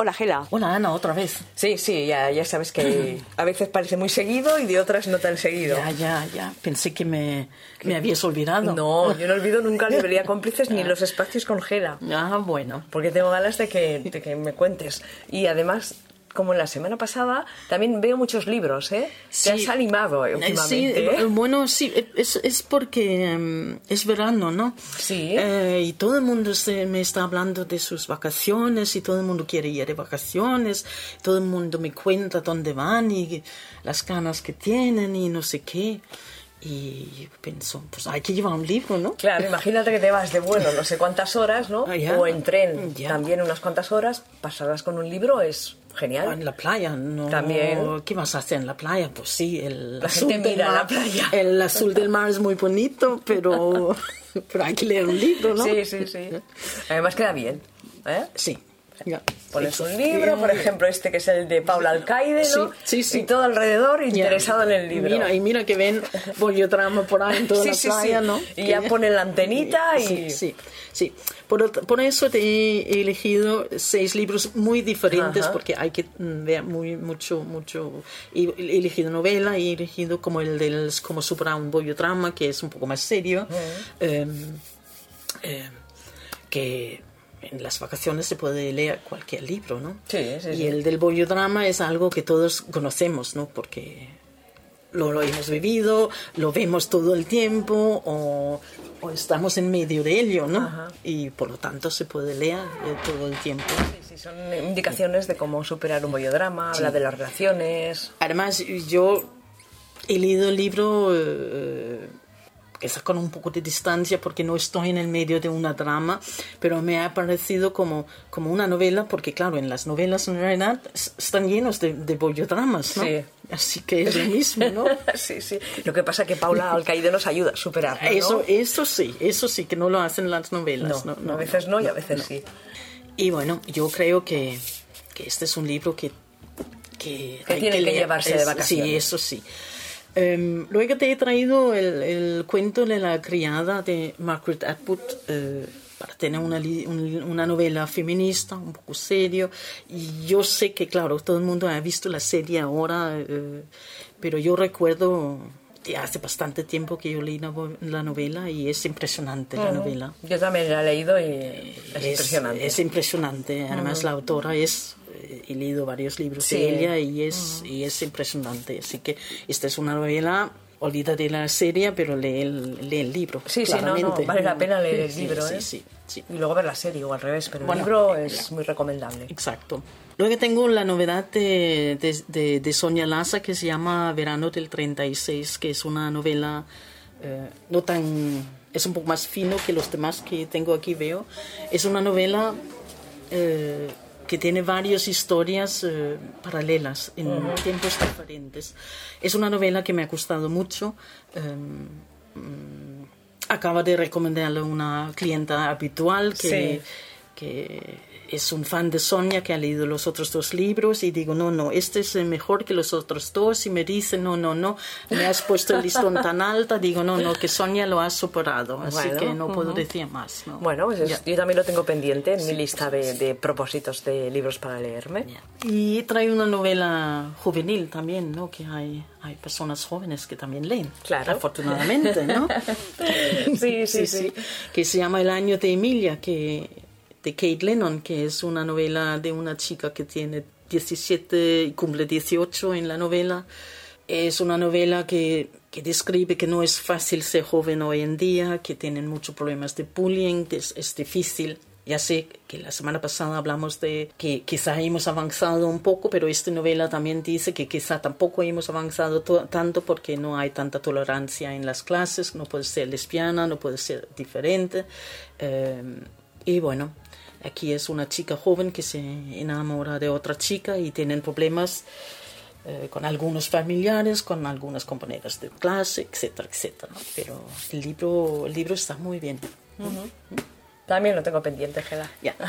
Hola, Gela. Hola, Ana, otra vez. Sí, sí, ya, ya sabes que a veces parece muy seguido y de otras no tan seguido. Ya, ya, ya. Pensé que me, me habías olvidado. No, yo no olvido nunca Librería Cómplices ni los espacios con Gela. Ah, bueno. Porque tengo ganas de que, de que me cuentes. Y además como la semana pasada, también veo muchos libros, ¿eh? Te has animado Eh, últimamente. Sí, ¿eh? bueno, sí, es, es porque em, es verano, ¿no? Sí. Eh, y todo el mundo se, me está hablando de sus vacaciones y todo el mundo quiere ir de vacaciones. Todo el mundo me cuenta dónde van y las ganas que tienen y no sé qué. Y pienso, pues hay que llevar un libro, ¿no? Claro, imagínate que te vas de vuelo no sé cuántas horas, ¿no? Ah, ya. O en tren Ya. también unas cuantas horas, pasarlas con un libro es genial. En la playa, ¿no? También. ¿Qué vas a hacer en la playa? Pues sí, el La azul gente del mira mar. la playa. El azul del mar es muy bonito, pero, pero hay que leer un libro, ¿no? Sí, sí, sí. Además queda bien, ¿eh? Sí. Ya. Pones un libro, por ejemplo, este que es el de Paula Alcaide, ¿no? Sí, sí, sí. Y todo alrededor interesado en el libro. Mira, y mira que ven bollotrama por ahí en toda Sí, la sí, playa. ¿no? Y ya ponen la antenita y... Sí, sí, sí. Por, por eso te he elegido seis libros muy diferentes Ajá. porque hay que mm, ver muy, mucho, mucho. He elegido novela he elegido como el del como supera un bollodrama que es un poco más serio. em, em, que en las vacaciones se puede leer cualquier libro, ¿no? Sí, sí, Y sí. el del bollodrama es algo que todos conocemos, ¿no? Porque lo, lo hemos vivido, lo vemos todo el tiempo o, o estamos en medio de ello, ¿no? Ajá. Y por lo tanto se puede leer eh, todo el tiempo. Sí, sí, son indicaciones de cómo superar un bollodrama, habla de las relaciones... Además, yo he leído el libro eh, quizás con un poco de distancia porque no estoy en el medio de una drama, pero me ha parecido como, como una novela, porque claro, en las novelas en realidad están llenos de, de bollodramas, ¿no? Sí. Así que es lo mismo, ¿no? sí, sí. Lo que pasa es que Paula Alcaide nos ayuda a superarlo, ¿no? Eso, eso sí, eso sí, que no lo hacen las novelas. No, No, a veces no, y a veces sí. Y bueno, yo creo que, que este es un libro que, que, Que hay tiene que leer. llevarse de vacaciones. Sí, eso sí. Em, luego te he traído el, el cuento de la criada de Margaret Atwood eh, para tener una, una novela feminista, un poco serio. Y yo sé que, claro, todo el mundo ha visto la serie ahora, eh, pero yo recuerdo de hace bastante tiempo que yo leí la, la novela y es impresionante la novela. Yo también la he leído y es, impresionante. Es impresionante. Además, la autora es. He leído varios libros Sí. de ella y es, y es impresionante. Así que esta es una novela. Olvida de la serie, pero lee el, lee el libro. Sí, sí, no, no, claramente. vale la pena leer el libro, sí, ¿eh? sí, sí. Y luego ver la serie o al revés, pero Bueno, el libro eh, es muy recomendable. Exacto. Luego tengo la novedad de, de, de- de Sonia Laza que se llama Verano del 36, que es una novela eh, no tan... es un poco más fino que los demás que tengo aquí, veo. Es una novela eh, que tiene varias historias eh, paralelas en tiempos diferentes. Es una novela que me ha gustado mucho. em, mm, acaba de recomendarle una clienta habitual que, Sí. Que es un fan de Sonia que ha leído los otros dos libros y digo, no, no, este es mejor que los otros dos y me dice, no, no, no, me has puesto el listón tan alta, digo, no, no, que Sonia lo ha superado, así Bueno, que no puedo decir más. ¿no? Bueno, pues yo también lo tengo pendiente en mi lista de, de propósitos de libros para leerme. Y trae una novela juvenil también, ¿no? Que hay, hay personas jóvenes que también leen. Claro. Afortunadamente, ¿no? Sí, sí, sí. Que se llama El año de Emilia, que, de Kate Lennon, que es una novela de una chica que tiene 17 y cumple 18 en la novela. Es una novela que, que describe que no es fácil ser joven hoy en día, que tienen muchos problemas de bullying, es, es difícil. Ya sé que la semana pasada hablamos de que quizá hemos avanzado un poco, pero esta novela también dice que quizá tampoco hemos avanzado to- tanto porque no hay tanta tolerancia en las clases, no puedes ser lesbiana, no puedes ser diferente. Eh, y bueno, aquí es una chica joven que se enamora de otra chica y tienen problemas eh, con algunos familiares, con algunas compañeras de clase, etcétera, etcétera. ¿no? Pero el libro, el libro está muy bien. También lo tengo pendiente, Gela. Ya.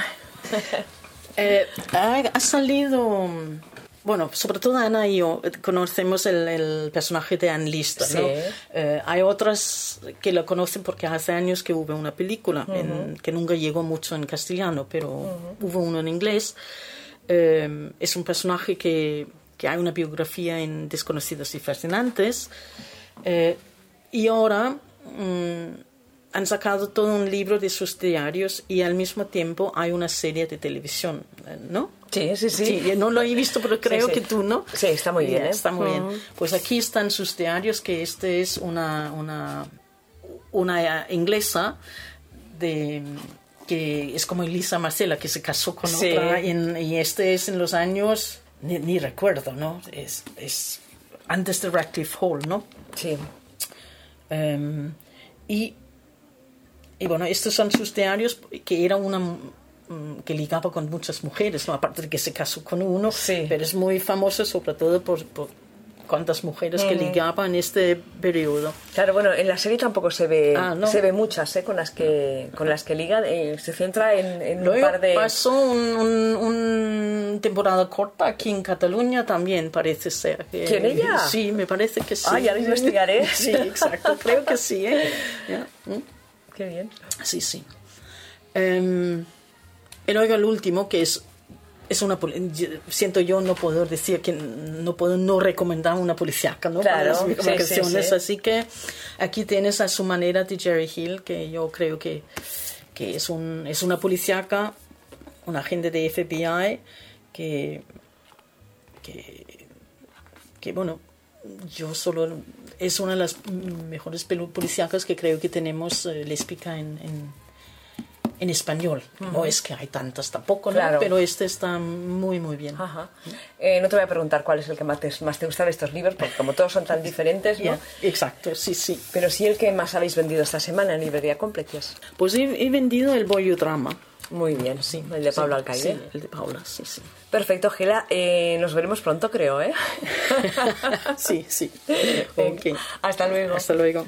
Eh, ha, ha salido. Bueno, sobre todo Ana y yo eh, conocemos el, el personaje de Anne Lister, ¿no? Sí. Eh, hay otras que la conocen porque hace años que hubo una película en- que nunca llegó mucho en castellano, pero hubo uno en inglés. Eh, es un personaje que, que, hay una biografía en Desconocidos y Fascinantes. Eh, y ahora mm, han sacado todo un libro de sus diarios y al mismo tiempo hay una serie de televisión, ¿no? Sí, sí, sí. no lo he visto, pero creo que tú, ¿no? Sí, está muy bien. ¿eh? Está muy bien. Pues aquí están sus diarios, que este es una, una, una inglesa de que es como Elisa Marcela, que se casó con otra, y este es en los años, ni, recuerdo, ¿no? Es, es, antes de Radcliffe Hall, ¿no? Sí. Em, y, y bueno, estos son sus diarios, que era una mm, que ligaba con muchas mujeres, ¿no? aparte de que se casó con uno, sí. pero es muy famoso sobre todo por cuántas mujeres que ligaban en este periodo. Claro, bueno, en la serie tampoco se ve ah, se ve muchas ¿eh? con las que con las que ligan, eh, se centra en, un par de pasó un, temporada corta aquí en Cataluña también parece ser. ¿Quién ella? Sí, me parece que sí. Ah, ya lo investigaré. sí, exacto, creo que sí. ¿eh? Qué bien. Sí, sí. Um, y luego el último, que es es una siento yo no puedo decir que no puedo no recomendar una policíaca ¿no? claro, para las así que aquí tienes a su manera de Jerry Hill que yo creo que, que es un es una policíaca un agente de FBI que que, que bueno yo solo es una de las mejores policíacas que creo que tenemos eh, lésbica en en español. No es que hay tantas tampoco, pero este está muy, muy bien. Eh, no te voy a preguntar cuál es el que más te, más te gusta de estos libros, porque como todos son tan diferentes, ¿no? exacto, sí, sí. Pero sí el que más habéis vendido esta semana en librería Completias. Pues he, vendido el Drama. Muy bien, sí, el de Pablo Alcaide. Sí, el de Paula, sí, sí. Perfecto, Gila. Eh, nos veremos pronto, creo, ¿eh? sí, sí. Hasta luego. Hasta luego.